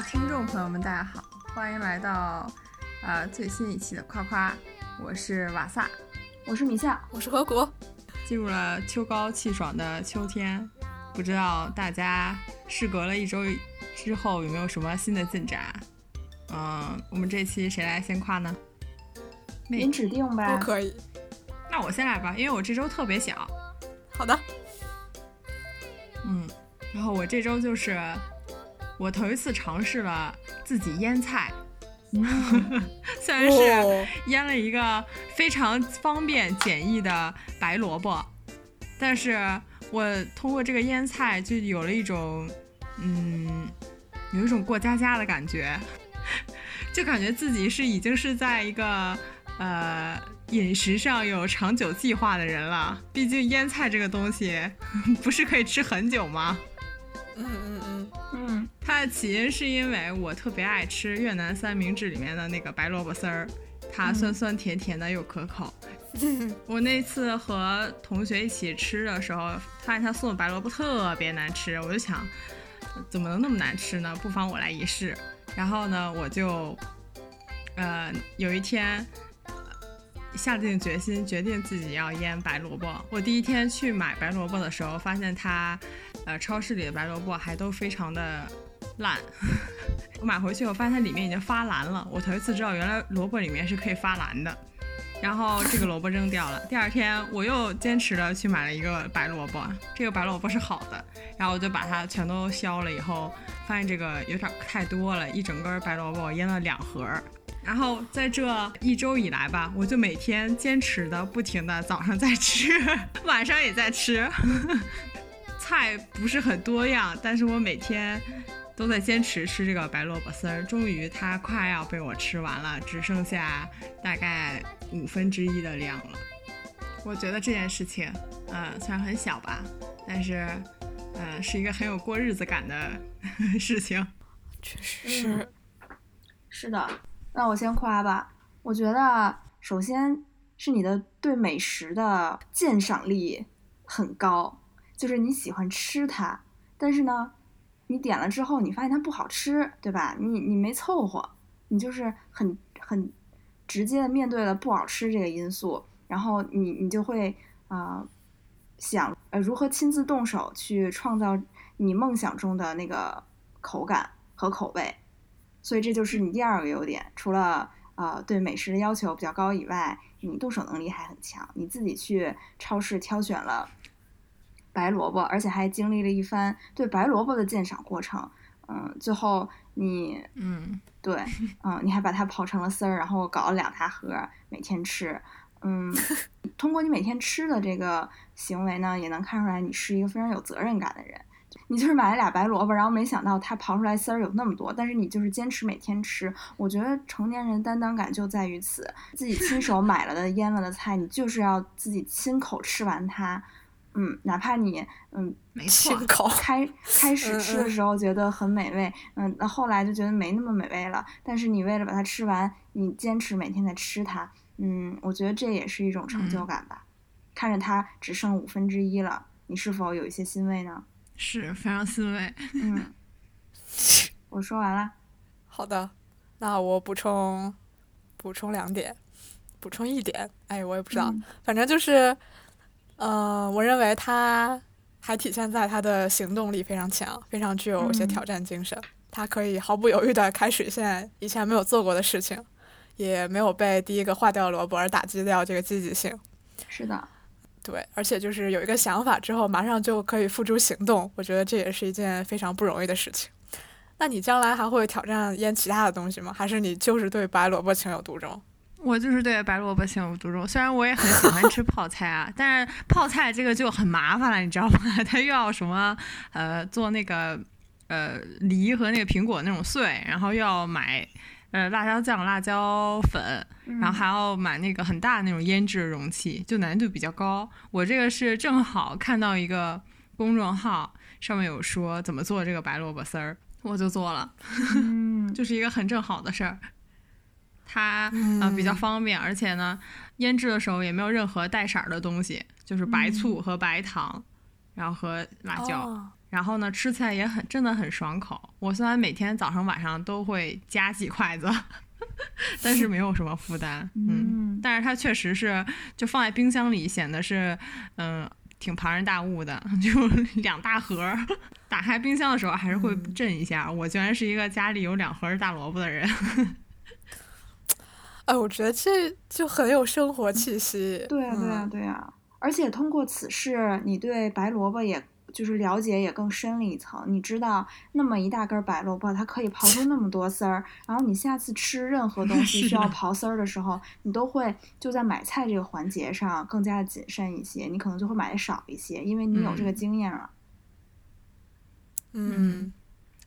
的听众朋友们，大家好，欢迎来到呃最新一期的夸夸，我是瓦萨，我是米夏，我是何谷。进入了秋高气爽的秋天，不知道大家事隔了一周之后有没有什么新的进展？嗯，我们这期谁来先夸呢？您指定呗，都可以。那我先来吧，因为我这周特别小。好的。嗯，然后我这周就是我头一次尝试了自己腌菜，虽然是腌了一个非常方便简易的白萝卜，但是我通过这个腌菜就有了一种，嗯，有一种过家家的感觉，就感觉自己是已经是在一个呃。饮食上有长久计划的人了，毕竟腌菜这个东西不是可以吃很久吗？嗯嗯嗯嗯。它的起因是因为我特别爱吃越南三明治里面的那个白萝卜丝儿，它酸酸甜甜的又可口。我那次和同学一起吃的时候，发现他送的白萝卜特别难吃，我就想怎么能那么难吃呢？不妨我来一试。然后呢，我就呃有一天。下定决心，决定自己要腌白萝卜。我第一天去买白萝卜的时候，发现它，呃，超市里的白萝卜还都非常的烂。我买回去，我发现它里面已经发蓝了。我头一次知道，原来萝卜里面是可以发蓝的。然后这个萝卜扔掉了。第二天，我又坚持了去买了一个白萝卜。这个白萝卜是好的。然后我就把它全都削了以后，发现这个有点太多了，一整根白萝卜腌了两盒。然后在这一周以来吧，我就每天坚持的不停的早上在吃，晚上也在吃，菜不是很多样，但是我每天都在坚持吃这个白萝卜丝儿。终于它快要被我吃完了，只剩下大概五分之一的量了。我觉得这件事情，呃，虽然很小吧，但是，呃，是一个很有过日子感的 事情。确实是，是的。那我先夸吧，我觉得首先是你的对美食的鉴赏力很高，就是你喜欢吃它，但是呢，你点了之后你发现它不好吃，对吧？你你没凑合，你就是很很直接的面对了不好吃这个因素，然后你你就会啊想呃如何亲自动手去创造你梦想中的那个口感和口味。所以这就是你第二个优点，除了呃对美食的要求比较高以外，你动手能力还很强。你自己去超市挑选了白萝卜，而且还经历了一番对白萝卜的鉴赏过程。嗯，最后你嗯对 嗯你还把它刨成了丝儿，然后搞了两大盒每天吃。嗯，通过你每天吃的这个行为呢，也能看出来你是一个非常有责任感的人。你就是买了俩白萝卜，然后没想到它刨出来丝儿有那么多，但是你就是坚持每天吃。我觉得成年人担当感就在于此，自己亲手 买了的腌了的菜，你就是要自己亲口吃完它。嗯，哪怕你嗯，没错，开开始吃的时候觉得很美味，嗯，那后来就觉得没那么美味了。但是你为了把它吃完，你坚持每天在吃它，嗯，我觉得这也是一种成就感吧。看着它只剩五分之一了，你是否有一些欣慰呢？是非常欣慰。嗯，我说完了。好的，那我补充补充两点，补充一点，哎，我也不知道，反正就是，呃，我认为他还体现在他的行动力非常强，非常具有一些挑战精神。他可以毫不犹豫的开始一件以前没有做过的事情，也没有被第一个坏掉萝卜而打击掉这个积极性。是的。对，而且就是有一个想法之后，马上就可以付诸行动。我觉得这也是一件非常不容易的事情。那你将来还会挑战腌其他的东西吗？还是你就是对白萝卜情有独钟？我就是对白萝卜情有独钟。虽然我也很喜欢吃泡菜啊，但是泡菜这个就很麻烦了，你知道吗？它又要什么呃做那个呃梨和那个苹果那种碎，然后又要买。呃，辣椒酱、辣椒粉，然后还要买那个很大那种腌制容器，就难度比较高。我这个是正好看到一个公众号上面有说怎么做这个白萝卜丝儿，我就做了，就是一个很正好的事儿。它呃比较方便，而且呢，腌制的时候也没有任何带色儿的东西，就是白醋和白糖，然后和辣椒。然后呢，吃起来也很真的很爽口。我虽然每天早上晚上都会夹几筷子，但是没有什么负担。嗯，但是它确实是就放在冰箱里显得是嗯挺庞然大物的，就两大盒。打开冰箱的时候还是会震一下。我居然是一个家里有两盒大萝卜的人。哎，我觉得这就很有生活气息。对啊，对啊，对啊！而且通过此事，你对白萝卜也就是了解也更深了一层。你知道，那么一大根白萝卜，它可以刨出那么多丝儿。然后你下次吃任何东西 需要刨丝儿的时候，你都会就在买菜这个环节上更加的谨慎一些。你可能就会买的少一些，因为你有这个经验了。嗯，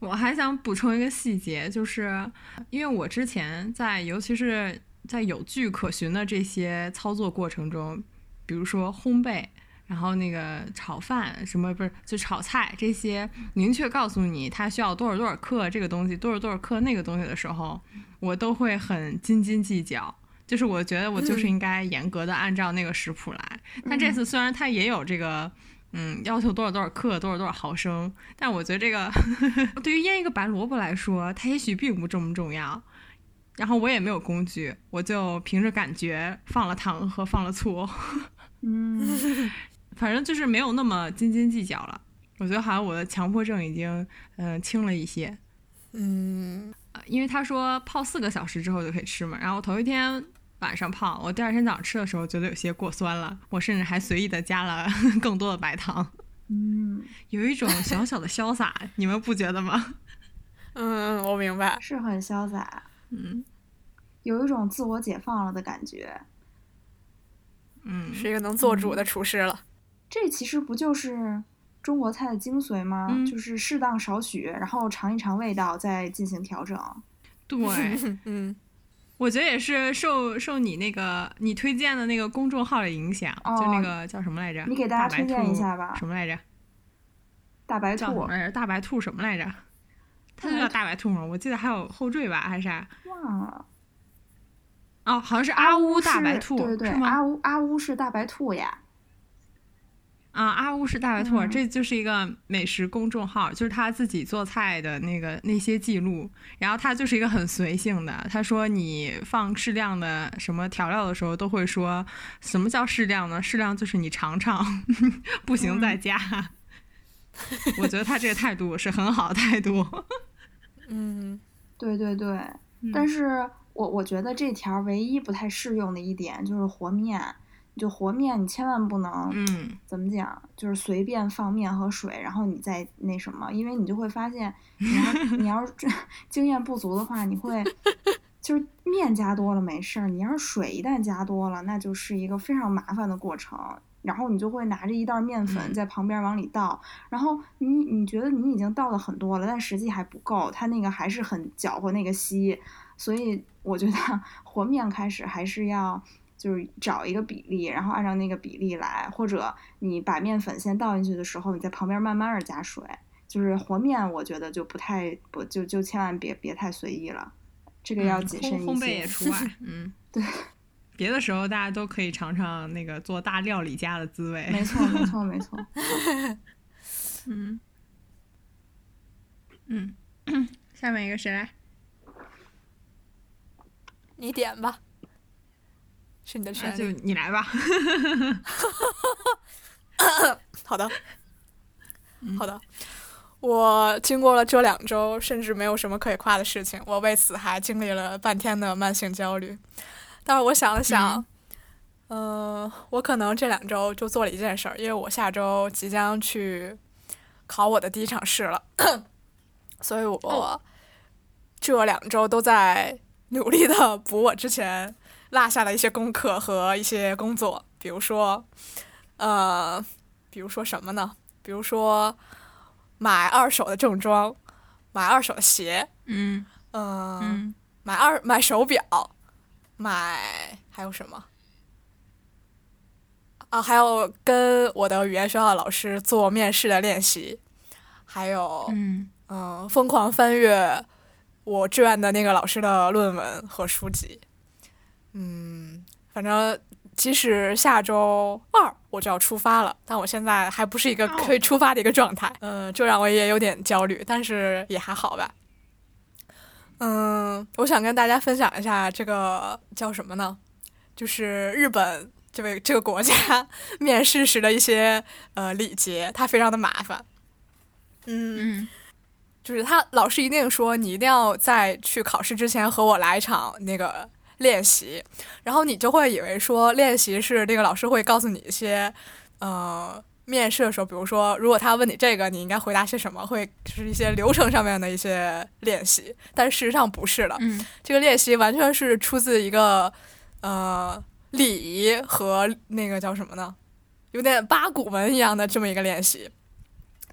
我还想补充一个细节，就是因为我之前在，尤其是在有据可循的这些操作过程中，比如说烘焙，然后那个炒饭什么不是就炒菜这些，明确告诉你它需要多少多少克这个东西，多少多少克那个东西的时候，我都会很斤斤计较。就是我觉得我就是应该严格的按照那个食谱来。但这次虽然它也有这个。嗯，要求多少多少克，多少多少毫升。但我觉得这个 对于腌一个白萝卜来说，它也许并不这么重要。然后我也没有工具，我就凭着感觉放了糖和放了醋。嗯，反正就是没有那么斤斤计较了。我觉得好像我的强迫症已经嗯轻了一些。嗯，因为他说泡四个小时之后就可以吃嘛，然后头一天。晚上泡，我第二天早上吃的时候觉得有些过酸了，我甚至还随意的加了 更多的白糖。嗯，有一种小小的潇洒，你们不觉得吗？嗯，我明白，是很潇洒。嗯，有一种自我解放了的感觉。嗯，是一个能做主的厨师了。这其实不就是中国菜的精髓吗？就是适当少许，然后尝一尝味道，再进行调整。对，嗯。我觉得也是受受你那个你推荐的那个公众号的影响，就那个叫什么来着？你给大家推荐一下吧。什么来着？大白兔。什么来着？大白兔什么来着？它就叫大白兔吗？我记得还有后缀吧，还是啥？忘了。哦，好像是阿乌大白兔，对对对，阿乌阿乌是大白兔呀。啊，阿乌是大白兔，这就是一个美食公众号，就是他自己做菜的那个那些记录。然后他就是一个很随性的，他说你放适量的什么调料的时候，都会说什么叫适量呢？适量就是你尝尝，不行再加。我觉得他这个态度是很好的态度。嗯，对对对，但是我我觉得这条唯一不太适用的一点就是和面。就和面，你千万不能，嗯，怎么讲，就是随便放面和水，然后你再那什么，因为你就会发现，你要你要是经验不足的话，你会 就是面加多了没事儿，你要是水一旦加多了，那就是一个非常麻烦的过程。然后你就会拿着一袋面粉在旁边往里倒，然后你你觉得你已经倒了很多了，但实际还不够，它那个还是很搅和那个稀，所以我觉得 和面开始还是要。就是找一个比例，然后按照那个比例来，或者你把面粉先倒进去的时候，你在旁边慢慢的加水。就是和面，我觉得就不太不就就千万别别太随意了，这个要谨慎一些。烘焙也除外，嗯，对。别的时候大家都可以尝尝那个做大料理家的滋味。没错，没错，没错。嗯嗯，下面一个谁来？你点吧。是你的权利，就你来吧。好的，好的。我经过了这两周，甚至没有什么可以夸的事情，我为此还经历了半天的慢性焦虑。但是我想了想，嗯，我可能这两周就做了一件事儿，因为我下周即将去考我的第一场试了，所以我这两周都在努力的补我之前。落下了一些功课和一些工作，比如说，呃，比如说什么呢？比如说买二手的正装，买二手的鞋，嗯，嗯，买二买手表，买还有什么？啊，还有跟我的语言学校的老师做面试的练习，还有，嗯嗯，疯狂翻阅我志愿的那个老师的论文和书籍。嗯，反正即使下周二我就要出发了，但我现在还不是一个可以出发的一个状态，嗯，这让我也有点焦虑，但是也还好吧。嗯，我想跟大家分享一下这个叫什么呢？就是日本这位这个国家 面试时的一些呃礼节，它非常的麻烦。嗯，就是他老师一定说你一定要在去考试之前和我来一场那个练习，然后你就会以为说练习是那个老师会告诉你一些呃。面试的时候，比如说，如果他问你这个，你应该回答些什么？会就是一些流程上面的一些练习，但事实上不是的。嗯，这个练习完全是出自一个呃礼仪和那个叫什么呢？有点八股文一样的这么一个练习。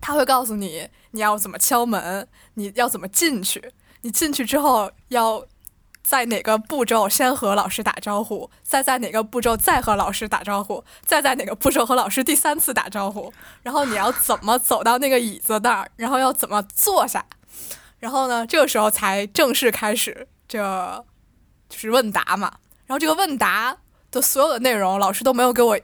他会告诉你你要怎么敲门，你要怎么进去，你进去之后要。在哪个步骤先和老师打招呼，再在哪个步骤再和老师打招呼，再在哪个步骤和老师第三次打招呼，然后你要怎么走到那个椅子那儿，然后要怎么坐下，然后呢，这个时候才正式开始这就是问答嘛。然后这个问答的所有的内容，老师都没有给我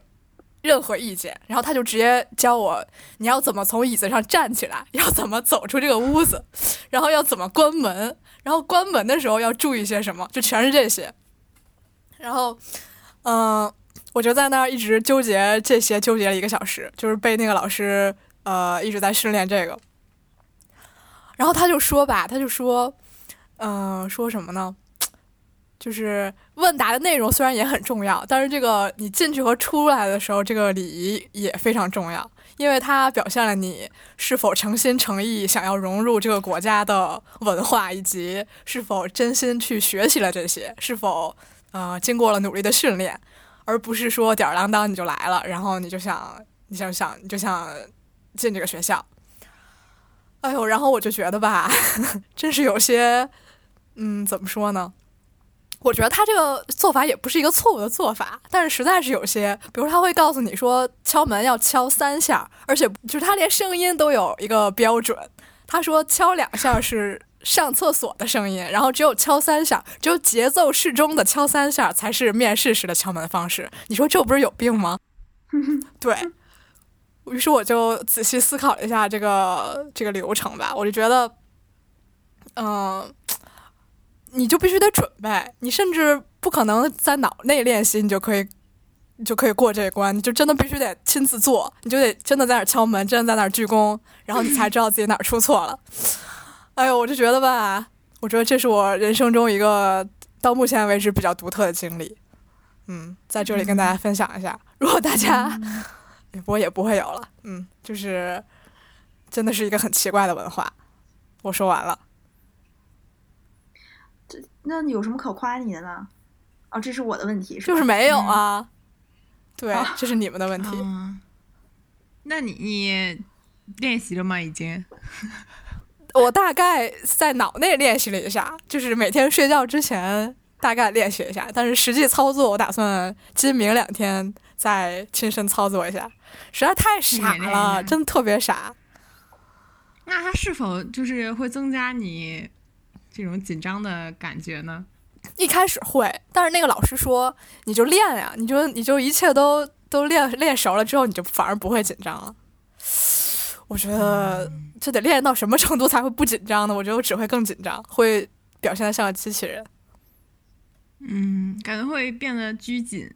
任何意见，然后他就直接教我你要怎么从椅子上站起来，要怎么走出这个屋子，然后要怎么关门。然后关门的时候要注意些什么？就全是这些。然后，嗯，我就在那儿一直纠结这些，纠结了一个小时，就是被那个老师呃一直在训练这个。然后他就说吧，他就说，嗯，说什么呢？就是问答的内容虽然也很重要，但是这个你进去和出来的时候，这个礼仪也非常重要。因为它表现了你是否诚心诚意想要融入这个国家的文化，以及是否真心去学习了这些，是否呃经过了努力的训练，而不是说吊儿郎当你就来了，然后你就想你想想你就想进这个学校。哎呦，然后我就觉得吧，真是有些嗯，怎么说呢？我觉得他这个做法也不是一个错误的做法，但是实在是有些，比如他会告诉你说敲门要敲三下，而且就是他连声音都有一个标准。他说敲两下是上厕所的声音，然后只有敲三下，只有节奏适中的敲三下才是面试时的敲门方式。你说这不是有病吗？对。于是我就仔细思考了一下这个这个流程吧，我就觉得，嗯。你就必须得准备，你甚至不可能在脑内练习，你就可以，你就可以过这一关。你就真的必须得亲自做，你就得真的在那儿敲门，真的在那儿鞠躬，然后你才知道自己哪儿出错了。哎呦，我就觉得吧，我觉得这是我人生中一个到目前为止比较独特的经历。嗯，在这里跟大家分享一下，如果大家，我也不会有了。嗯，就是真的是一个很奇怪的文化。我说完了。那有什么可夸你的呢？哦，这是我的问题，是就是没有啊。对，这是你们的问题。那你你练习了吗？已经？我大概在脑内练习了一下，就是每天睡觉之前大概练习一下，但是实际操作我打算今明两天再亲身操作一下。实在太傻了，真的特别傻。那它是否就是会增加你？这种紧张的感觉呢？一开始会，但是那个老师说，你就练呀，你就你就一切都都练练熟了之后，你就反而不会紧张了。我觉得这得练到什么程度才会不紧张呢？我觉得我只会更紧张，会表现的像个机器人。嗯，感觉会变得拘谨。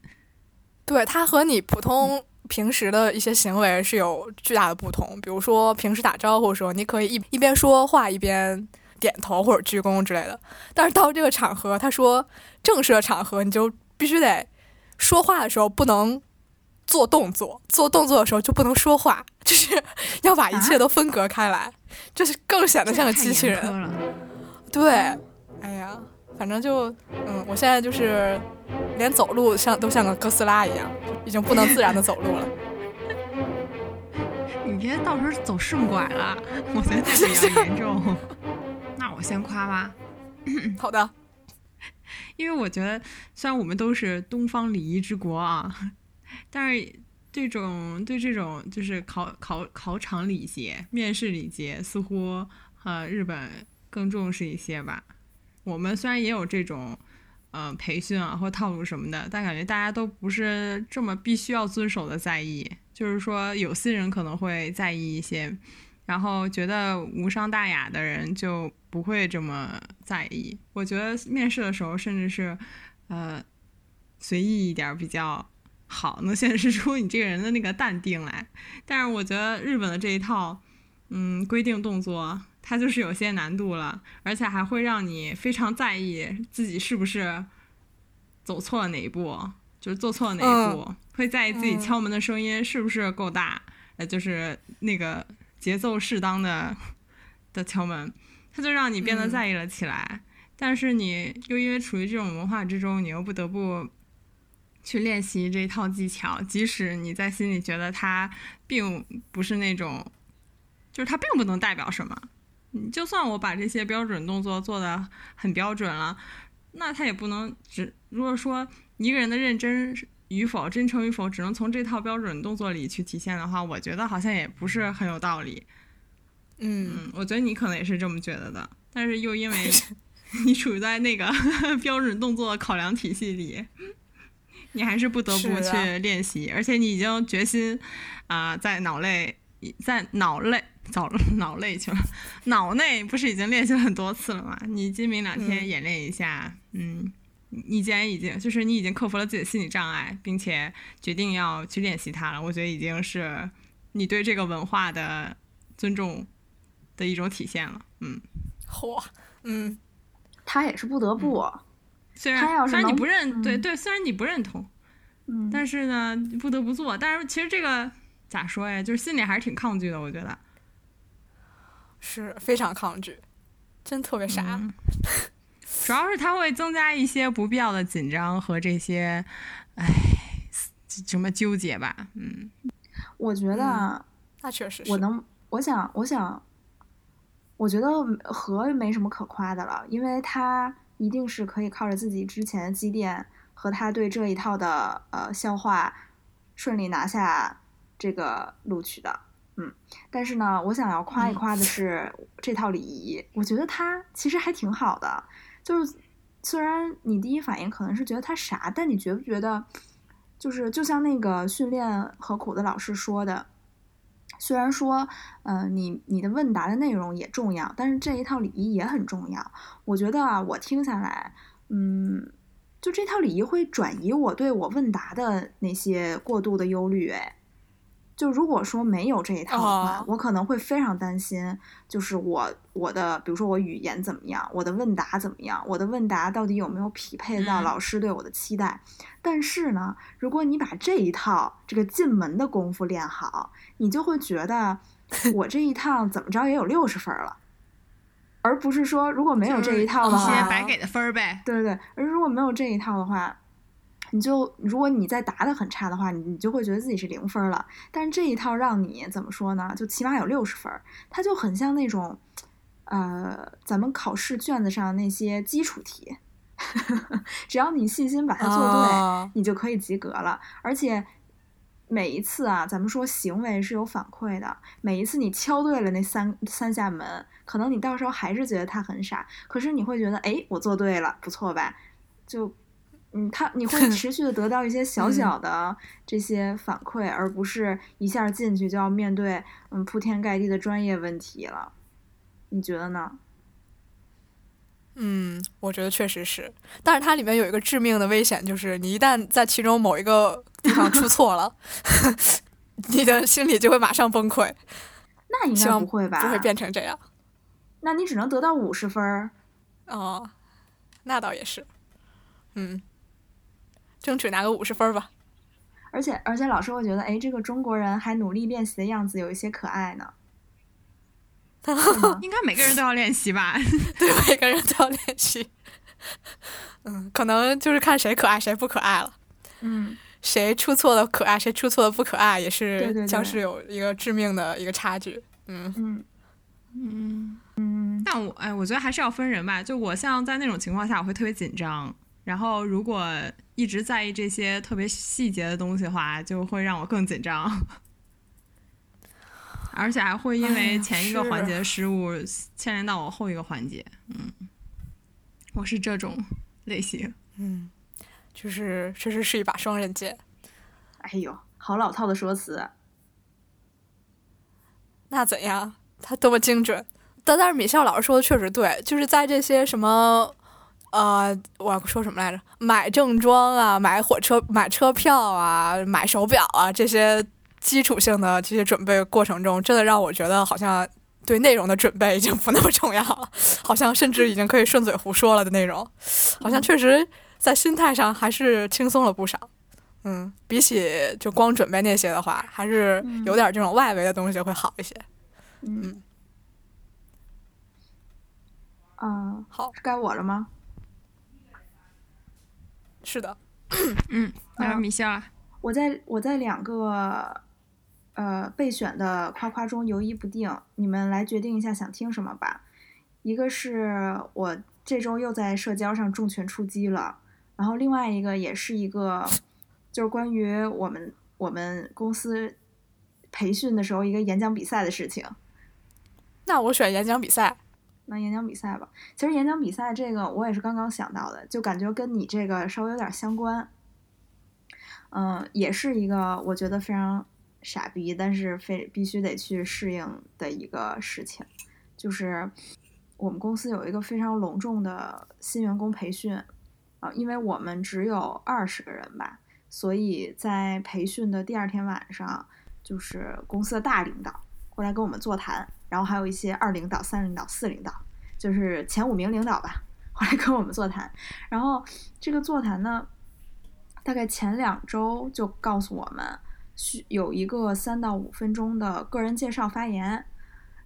对，它和你普通平时的一些行为是有巨大的不同。比如说平时打招呼的时候，你可以一一边说话一边。点头或者鞠躬之类的，但是到这个场合，他说正式的场合，你就必须得说话的时候不能做动作，做动作的时候就不能说话，就是 要把一切都分隔开来，就是更显得像个机器人。对，哎呀，反正就嗯，我现在就是连走路像都像个哥斯拉一样，已经不能自然的走路了。你别到时候走顺拐了，我觉得 比较严重。那我先夸吧，好的，因为我觉得虽然我们都是东方礼仪之国啊，但是这种对这种就是考考考场礼节、面试礼节，似乎呃日本更重视一些吧。我们虽然也有这种呃培训啊或套路什么的，但感觉大家都不是这么必须要遵守的在意。就是说，有些人可能会在意一些，然后觉得无伤大雅的人就不会这么在意。我觉得面试的时候，甚至是呃随意一点比较好，能显示出你这个人的那个淡定来。但是我觉得日本的这一套，嗯，规定动作它就是有些难度了，而且还会让你非常在意自己是不是走错了哪一步。就是做错了哪一步，会在意自己敲门的声音是不是够大，呃，就是那个节奏适当的 的敲门，它就让你变得在意了起来。但是你又因为处于这种文化之中，你又不得不去练习这一套技巧，即使你在心里觉得它并不是那种，就是它并不能代表什么。就算我把这些标准动作做的很标准了，那他也不能只如果说。一个人的认真与否、真诚与否，只能从这套标准动作里去体现的话，我觉得好像也不是很有道理。嗯，我觉得你可能也是这么觉得的，但是又因为 你处在那个 标准动作考量体系里，你还是不得不去练习，而且你已经决心啊，在脑内，在脑内，早脑内去了，脑内不是已经练习了很多次了吗？你今明两天演练一下，嗯。你既然已经就是你已经克服了自己的心理障碍，并且决定要去练习它了，我觉得已经是你对这个文化的尊重的一种体现了。嗯，嚯，嗯，他也是不得不。虽然虽然你不认，对对，虽然你不认同，嗯，但是呢，不得不做。但是其实这个咋说呀？就是心里还是挺抗拒的，我觉得是非常抗拒，真特别傻。主要是它会增加一些不必要的紧张和这些，哎，什么纠结吧？嗯，我觉得那确实，我能，我想，我想，我觉得和没什么可夸的了，因为他一定是可以靠着自己之前的积淀和他对这一套的呃消化，顺利拿下这个录取的。嗯，但是呢，我想要夸一夸的 是这套礼仪，我觉得它其实还挺好的。就是，虽然你第一反应可能是觉得他傻，但你觉不觉得，就是就像那个训练何苦的老师说的，虽然说，嗯，你你的问答的内容也重要，但是这一套礼仪也很重要。我觉得啊，我听下来，嗯，就这套礼仪会转移我对我问答的那些过度的忧虑，哎。就如果说没有这一套的话，我可能会非常担心，就是我我的，比如说我语言怎么样，我的问答怎么样，我的问答到底有没有匹配到老师对我的期待？但是呢，如果你把这一套这个进门的功夫练好，你就会觉得 我这一趟怎么着也有六十分了，而不是说如果没有这一套的话，白给的分儿呗。对对对，而如果没有这一套的话。你就如果你再答的很差的话，你你就会觉得自己是零分了。但是这一套让你怎么说呢？就起码有六十分，它就很像那种，呃，咱们考试卷子上那些基础题，只要你细心把它做对，你就可以及格了。而且每一次啊，咱们说行为是有反馈的，每一次你敲对了那三三下门，可能你到时候还是觉得他很傻，可是你会觉得，哎，我做对了，不错吧？就。嗯，他你会 持续的得到一些小小的这些反馈，而不是一下进去就要面对嗯铺天盖地的专业问题了。你觉得呢？嗯，我觉得确实是，但是它里面有一个致命的危险，就是你一旦在其中某一个地方出错了，你的心里就会马上崩溃。那应该不会吧？不会变成这样。那你只能得到五十分儿。哦，那倒也是。嗯。争取拿个五十分吧，而且而且老师会觉得，哎，这个中国人还努力练习的样子有一些可爱呢。应该每个人都要练习吧？对，每个人都要练习。嗯，可能就是看谁可爱谁不可爱了。嗯，谁出错了可爱，谁出错了不可爱，也是将是有一个致命的一个差距。嗯嗯嗯嗯。但我哎，我觉得还是要分人吧。就我像在那种情况下，我会特别紧张。然后，如果一直在意这些特别细节的东西的话，就会让我更紧张，而且还会因为前一个环节的失误牵连到我后一个环节。嗯，我是这种类型。嗯，就是确实是一把双刃剑。哎呦，好老套的说辞。那怎样？他多么精准？但但是米笑老师说的确实对，就是在这些什么，呃，我要说什么来着？买正装啊，买火车、买车票啊，买手表啊，这些基础性的这些准备过程中，真的让我觉得好像对内容的准备已经不那么重要了，好像甚至已经可以顺嘴胡说了的内容，好像 确实在心态上还是轻松了不少。嗯，比起就光准备那些的话，还是有点这种外围的东西会好一些。嗯。嗯，好，该我了吗？是的。嗯，来米笑。我在我在两个呃备选的夸夸中犹疑不定，你们来决定一下想听什么吧。一个是我这周又在社交上重拳出击了，然后另外一个也是一个。就是关于我们我们公司培训的时候一个演讲比赛的事情。那我选演讲比赛。那演讲比赛吧。其实演讲比赛这个我也是刚刚想到的，就感觉跟你这个稍微有点相关。嗯，也是一个我觉得非常傻逼，但是非必须得去适应的一个事情，就是我们公司有一个非常隆重的新员工培训啊，因为我们只有二十个人吧。所以在培训的第二天晚上，就是公司的大领导过来跟我们座谈，然后还有一些二领导、三领导、四领导，就是前五名领导吧，过来跟我们座谈。然后这个座谈呢，大概前两周就告诉我们，需有一个三到五分钟的个人介绍发言。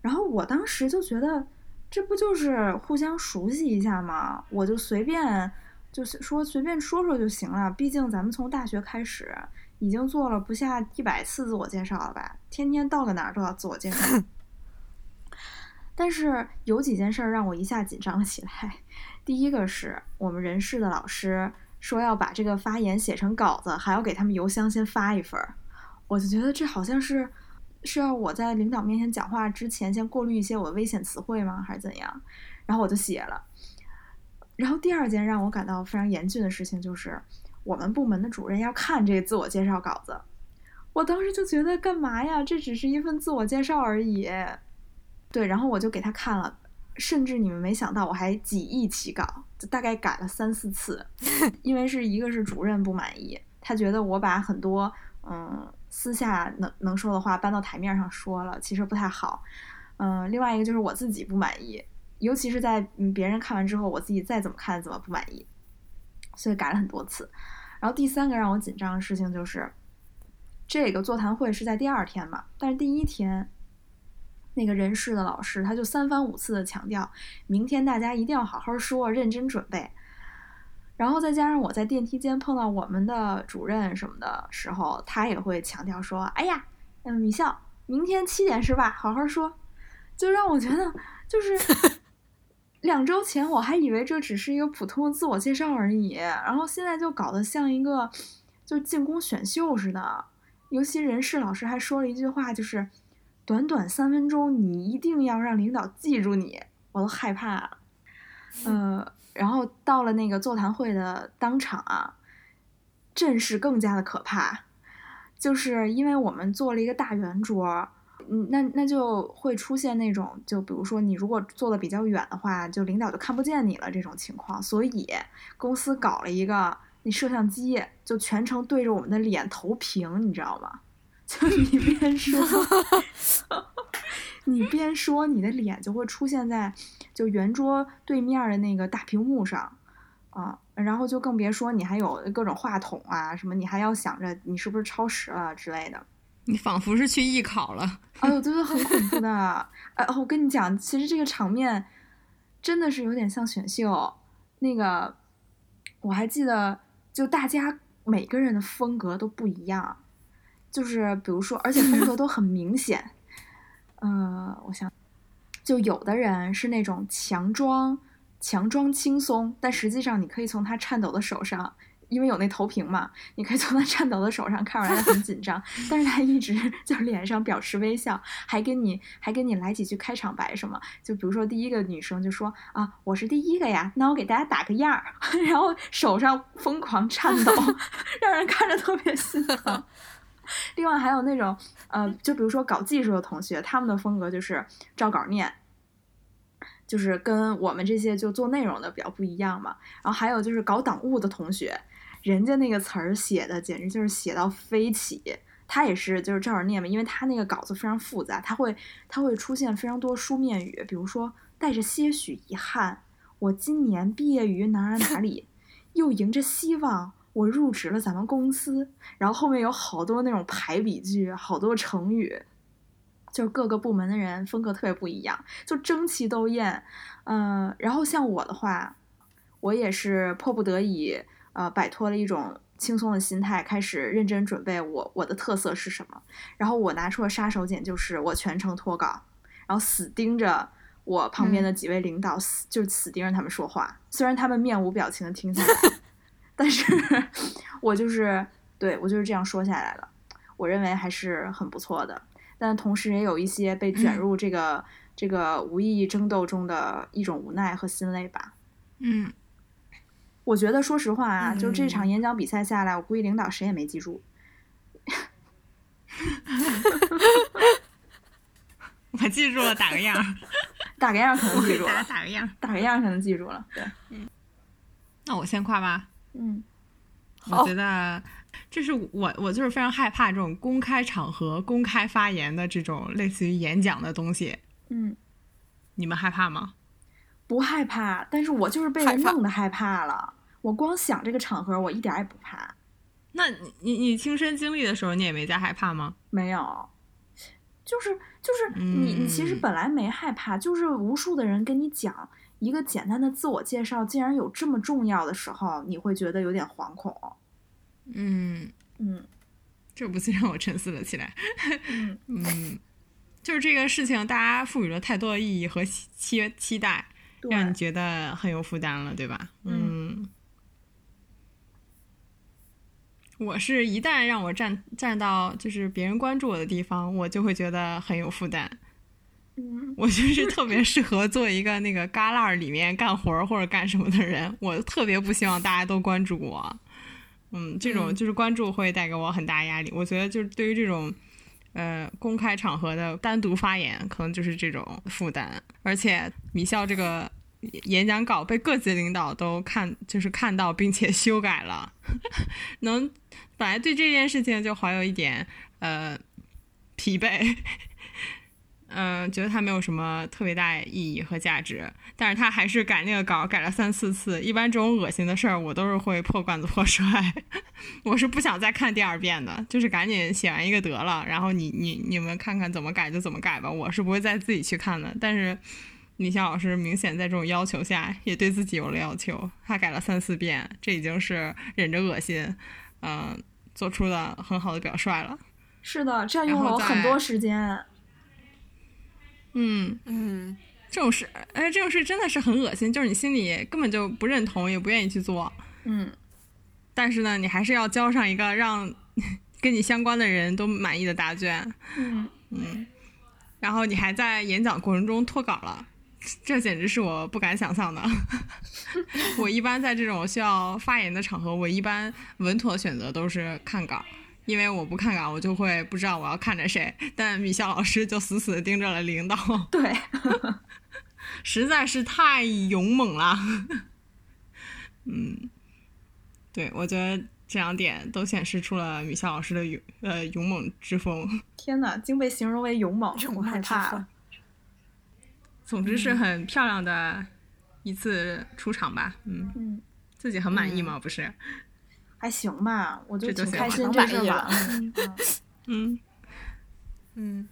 然后我当时就觉得，这不就是互相熟悉一下吗？我就随便。就是说随便说说就行了，毕竟咱们从大学开始已经做了不下一百次自我介绍了吧，天天到了哪儿都要自我介绍。但是有几件事儿让我一下紧张了起来。第一个是我们人事的老师说要把这个发言写成稿子，还要给他们邮箱先发一份儿，我就觉得这好像是是要我在领导面前讲话之前先过滤一些我的危险词汇吗，还是怎样？然后我就写了。然后第二件让我感到非常严峻的事情就是，我们部门的主任要看这个自我介绍稿子。我当时就觉得干嘛呀？这只是一份自我介绍而已。对，然后我就给他看了，甚至你们没想到，我还几易起稿，就大概改了三四次。因为是一个是主任不满意，他觉得我把很多嗯私下能能说的话搬到台面上说了，其实不太好。嗯，另外一个就是我自己不满意。尤其是在嗯别人看完之后，我自己再怎么看怎么不满意，所以改了很多次。然后第三个让我紧张的事情就是，这个座谈会是在第二天嘛，但是第一天那个人事的老师他就三番五次的强调，明天大家一定要好好说，认真准备。然后再加上我在电梯间碰到我们的主任什么的时候，他也会强调说：“哎呀，嗯，米笑，明天七点是吧？好好说。”就让我觉得就是。两周前我还以为这只是一个普通的自我介绍而已，然后现在就搞得像一个就进攻选秀似的。尤其人事老师还说了一句话，就是短短三分钟，你一定要让领导记住你，我都害怕了。呃，然后到了那个座谈会的当场啊，阵势更加的可怕，就是因为我们做了一个大圆桌。嗯，那那就会出现那种，就比如说你如果坐的比较远的话，就领导就看不见你了这种情况。所以公司搞了一个那摄像机，就全程对着我们的脸投屏，你知道吗？就你边说，你边说，你的脸就会出现在就圆桌对面的那个大屏幕上啊。然后就更别说你还有各种话筒啊什么，你还要想着你是不是超时了之类的。你仿佛是去艺考了，哎呦，真的很恐怖的。哎，我跟你讲，其实这个场面真的是有点像选秀。那个我还记得，就大家每个人的风格都不一样，就是比如说，而且风格都很明显。呃，我想，就有的人是那种强装、强装轻松，但实际上你可以从他颤抖的手上。因为有那投屏嘛，你可以从他颤抖的手上看出来他很紧张，但是他一直就脸上表示微笑，还给你还给你来几句开场白什么，就比如说第一个女生就说啊，我是第一个呀，那我给大家打个样儿，然后手上疯狂颤抖，让人看着特别心疼。另外还有那种呃，就比如说搞技术的同学，他们的风格就是照稿念。就是跟我们这些就做内容的比较不一样嘛，然后还有就是搞党务的同学，人家那个词儿写的简直就是写到飞起，他也是就是照着念嘛，因为他那个稿子非常复杂，他会他会出现非常多书面语，比如说带着些许遗憾，我今年毕业于哪哪哪里，又迎着希望我入职了咱们公司，然后后面有好多那种排比句，好多成语。就是各个部门的人风格特别不一样，就争奇斗艳，嗯，然后像我的话，我也是迫不得已，呃，摆脱了一种轻松的心态，开始认真准备我我的特色是什么。然后我拿出了杀手锏，就是我全程脱稿，然后死盯着我旁边的几位领导，死就死盯着他们说话。虽然他们面无表情的听下来，但是我就是对我就是这样说下来的，我认为还是很不错的。但同时也有一些被卷入这个这个无意义争斗中的一种无奈和心累吧。嗯，我觉得说实话啊，就这场演讲比赛下来，我估计领导谁也没记住。我记住了，打个样。打个样可能记住了。打个样。打个样可能记住了。对。嗯。那我先夸吧。嗯。我觉得。这是我，我就是非常害怕这种公开场合、公开发言的这种类似于演讲的东西。嗯，你们害怕吗？不害怕，但是我就是被人弄的害怕了。我光想这个场合，我一点也不怕。那你你你亲身经历的时候，你也没在害怕吗？没有，就是就是你你其实本来没害怕，就是无数的人跟你讲一个简单的自我介绍，竟然有这么重要的时候，你会觉得有点惶恐。嗯嗯，这不禁让我沉思了起来。嗯，就是这个事情，大家赋予了太多的意义和期期待，让你觉得很有负担了，对吧？嗯，我是一旦让我站站到就是别人关注我的地方，我就会觉得很有负担。嗯，我就是特别适合做一个那个旮旯里面干活或者干什么的人，我特别不希望大家都关注我。嗯，这种就是关注会带给我很大压力。我觉得就是对于这种，呃，公开场合的单独发言，可能就是这种负担。而且米校这个演讲稿被各级领导都看，就是看到并且 修改了，能本来对这件事情就怀有一点呃疲惫。嗯，觉得他没有什么特别大意义和价值，但是他还是改那个稿，改了三四次。一般这种恶心的事儿，我都是会破罐子破摔，我是不想再看第二遍的，就是赶紧写完一个得了。然后你你你们看看怎么改就怎么改吧，我是不会再自己去看的。但是李笑老师明显在这种要求下，也对自己有了要求，他改了三四遍，这已经是忍着恶心，嗯，做出了很好的表率了。是的，占用了我很多时间。嗯嗯，这种事，哎，这种事真的是很恶心，就是你心里根本就不认同，也不愿意去做。嗯，但是呢，你还是要交上一个让 跟你相关的人都满意的答卷。嗯嗯，然后你还在演讲过程中脱稿了，这简直是我不敢想象的。我一般在这种需要发言的场合，我一般稳妥的选择都是看稿。因为我不看稿，我就会不知道我要看着谁。但米笑老师就死死的盯着了领导，对，实在是太勇猛了。嗯，对，我觉得这两点都显示出了米笑老师的勇呃勇猛之风。天哪，竟被形容为勇猛，我害怕了。总之是很漂亮的一次出场吧。嗯嗯，自己很满意吗？不是。还行吧，我就挺开心，这事吧。嗯 嗯，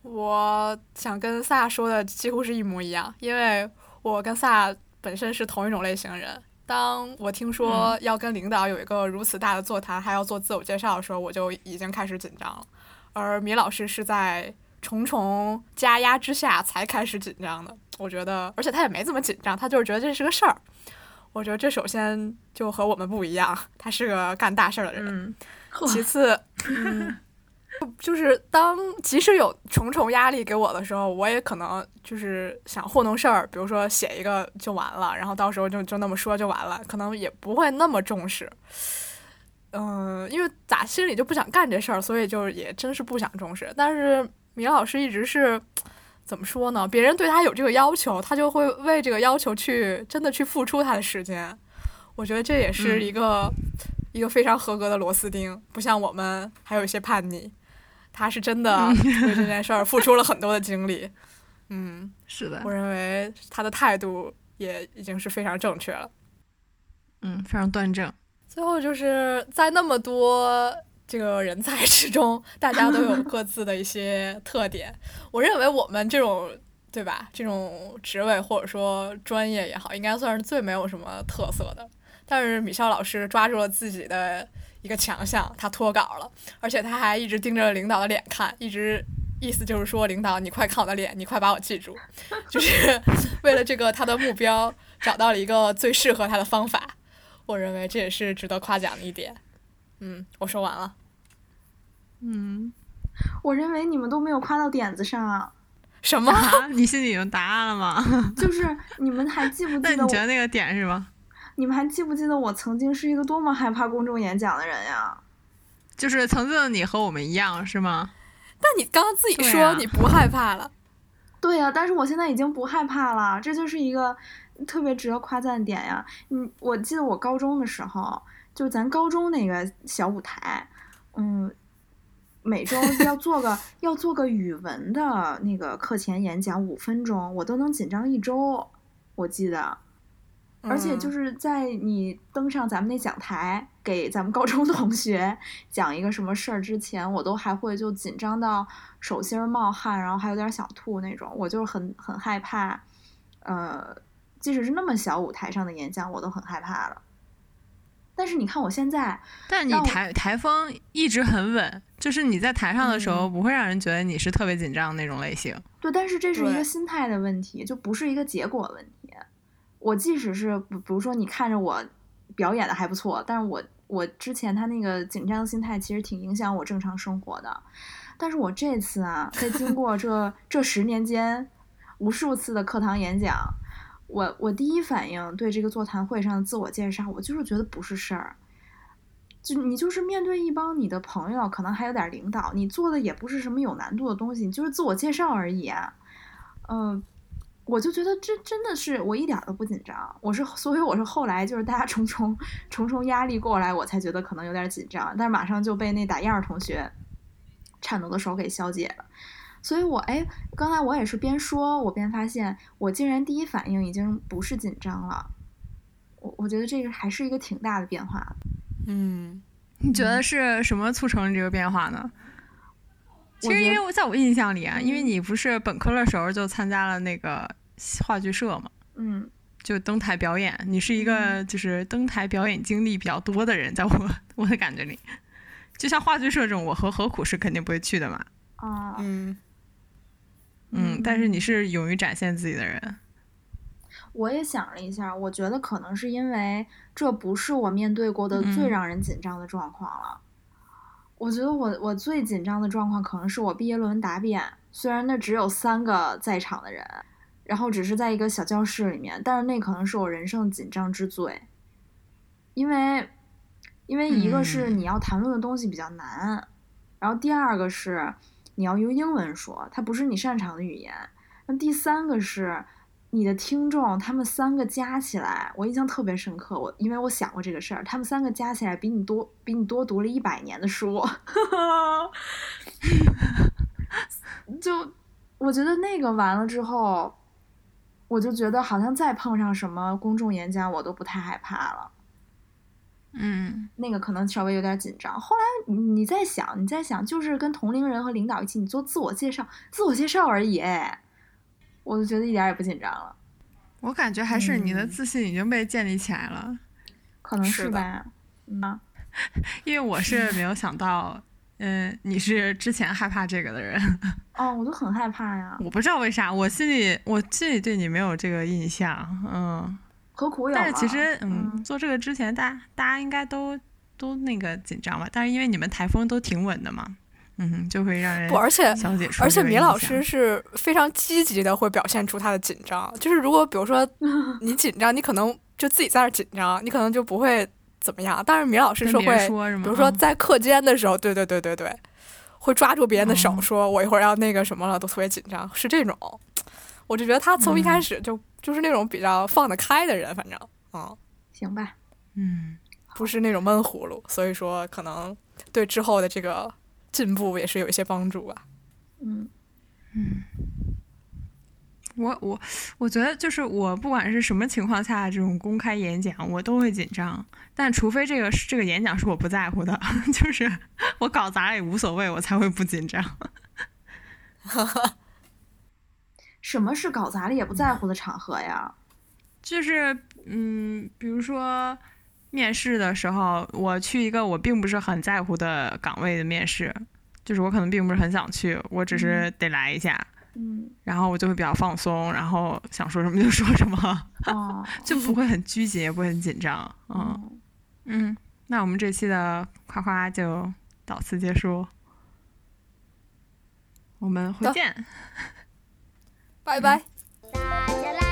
我想跟萨说的几乎是一模一样，因为我跟萨本身是同一种类型人。当我听说要跟领导有一个如此大的座谈，还要做自我介绍的时候，我就已经开始紧张了。而米老师是在重重加压之下才开始紧张的。我觉得，而且他也没怎么紧张，他就是觉得这是个事儿。我觉得这首先就和我们不一样，他是个干大事儿的人。嗯，其次，嗯，就是当即使有重重压力给我的时候，我也可能就是想糊弄事儿，比如说写一个就完了，然后到时候就就那么说就完了，可能也不会那么重视。嗯，因为咋心里就不想干这事儿，所以就也真是不想重视。但是米老师一直是怎么说呢？别人对他有这个要求，他就会为这个要求去真的去付出他的时间。我觉得这也是一个、一个非常合格的螺丝钉，不像我们还有一些叛逆。他是真的为这件事儿付出了很多的精力。嗯，是的我，认为他的态度也已经是非常正确了。嗯，非常端正。最后就是在那么多这个人才 之中，大家都有各自的一些特点。我认为我们这种对吧，这种职位或者说专业也好，应该算是最没有什么特色的。但是米笑老师抓住了自己的一个强项，他脱稿了，而且他还一直盯着领导的脸看，一直意思就是说，领导你快看我的脸，你快把我记住，就是 为了这个他的目标找到了一个最适合他的方法。我认为这也是值得夸奖的一点。嗯，我说完了。嗯，我认为你们都没有夸到点子上啊，什么？啊，你心里有答案了吗？就是你们还记不记得我你觉得那个点是吗？你们还记不记得我曾经是一个多么害怕公众演讲的人呀？就是曾经的你和我们一样是吗？但你刚刚自己说你不害怕了。对呀、但是我现在已经不害怕了，这就是一个特别值得夸赞的点呀。嗯，我记得我高中的时候，就咱高中那个小舞台，嗯，每周要做个要做个语文的那个课前演讲五分钟，我都能紧张一周，我记得。而且就嗯是在你登上咱们那讲台，给咱们高中同学讲一个什么事儿之前，我都还会就紧张到手心儿冒汗，然后还有点想吐那种。我就是很很害怕，呃，即使是那么小舞台上的演讲，我都很害怕了。但是你看我现在，但你台台风一直很稳，就是你在台上的时候嗯不会让人觉得你是特别紧张的那种类型。对，但是这是一个心态的问题，就不是一个结果问题。我即使是比比如说你看着我表演的还不错，但是我我之前他那个紧张的心态其实挺影响我正常生活的。但是我这次啊，在经过这这十年间无数次的课堂演讲，我我第一反应对这个座谈会上的自我介绍，我就是觉得不是事儿。就你就是面对一帮你的朋友，可能还有点领导，你做的也不是什么有难度的东西，你就是自我介绍而已啊。嗯、我就觉得这真的是我一点都不紧张，我是所以我是后来就是大家重重重重压力过来，我才觉得可能有点紧张，但是马上就被那打样儿同学颤抖的手给消解了。所以我哎，刚才我也是边说，我边发现我竟然第一反应已经不是紧张了。我我觉得这个还是一个挺大的变化。嗯，你觉得是什么促成了这个变化呢？其实，因为我在我印象里啊，因为你不是本科的时候就参加了那个话剧社嘛，嗯，就登台表演，你是一个就是登台表演经历比较多的人，在我我的感觉里，就像话剧社这种，我和何苦是肯定不会去的嘛。啊、嗯，嗯，但是你是勇于展现自己的人，我也想了一下，我觉得可能是因为这不是我面对过的最嗯。让人紧张的状况了。我觉得我我最紧张的状况可能是我毕业论文答辩，虽然那只有三个在场的人，然后只是在一个小教室里面，但是那可能是我人生紧张之最，因为因为一个是嗯。你要谈论的东西比较难，然后第二个是你要用英文说，它不是你擅长的语言，那第三个是你的听众，他们三个加起来，我印象特别深刻。我因为我想过这个事儿，他们三个加起来比你多，比你多读了一百年的书。就我觉得那个完了之后，我就觉得好像再碰上什么公众演讲，我都不太害怕了。嗯，那个可能稍微有点紧张。后来你你在想，你在想，就是跟同龄人和领导一起，你做自我介绍，自我介绍而已，哎，我就觉得一点儿也不紧张了。我感觉还是你的嗯自信已经被建立起来了，可能是吧。嗯，因为我是没有想到，嗯，你是之前害怕这个的人，哦，我就很害怕呀。我不知道为啥，我心里我心里对你没有这个印象，嗯，何苦有？但是其实，嗯，做这个之前，大家大家应该都都那个紧张吧？但是因为你们台风都挺稳的嘛，嗯，就会让人不，而且而且米老师是非常积极的，会表现出他的紧张。就是如果比如说 你紧张，你可能就自己在那紧张，你可能就不会怎么样。但是米老师是会，比如说嗯在课间的时候，对对对对对，会抓住别人的手，说我一会儿要那个什么了，都特别紧张，是这种。我就觉得他从一开始就就是那种比较放得开的人，反正，嗯，行吧，嗯，不是那种闷葫芦，所以说可能对之后的这个进步也是有一些帮助吧。嗯嗯，我我我觉得就是我不管是什么情况下这种公开演讲，我都会紧张。但除非这个这个演讲是我不在乎的，就是我搞砸了也无所谓，我才会不紧张。什么是搞砸了也不在乎的场合呀？就是嗯，比如说面试的时候，我去一个我并不是很在乎的岗位的面试，就是我可能并不是很想去，我只是得来一下。嗯，然后我就会比较放松，然后想说什么就说什么，哦，就不会很拘谨，也不会很紧张。嗯嗯，那我们这期的夸夸就到此结束，我们回见。拜拜。大家来。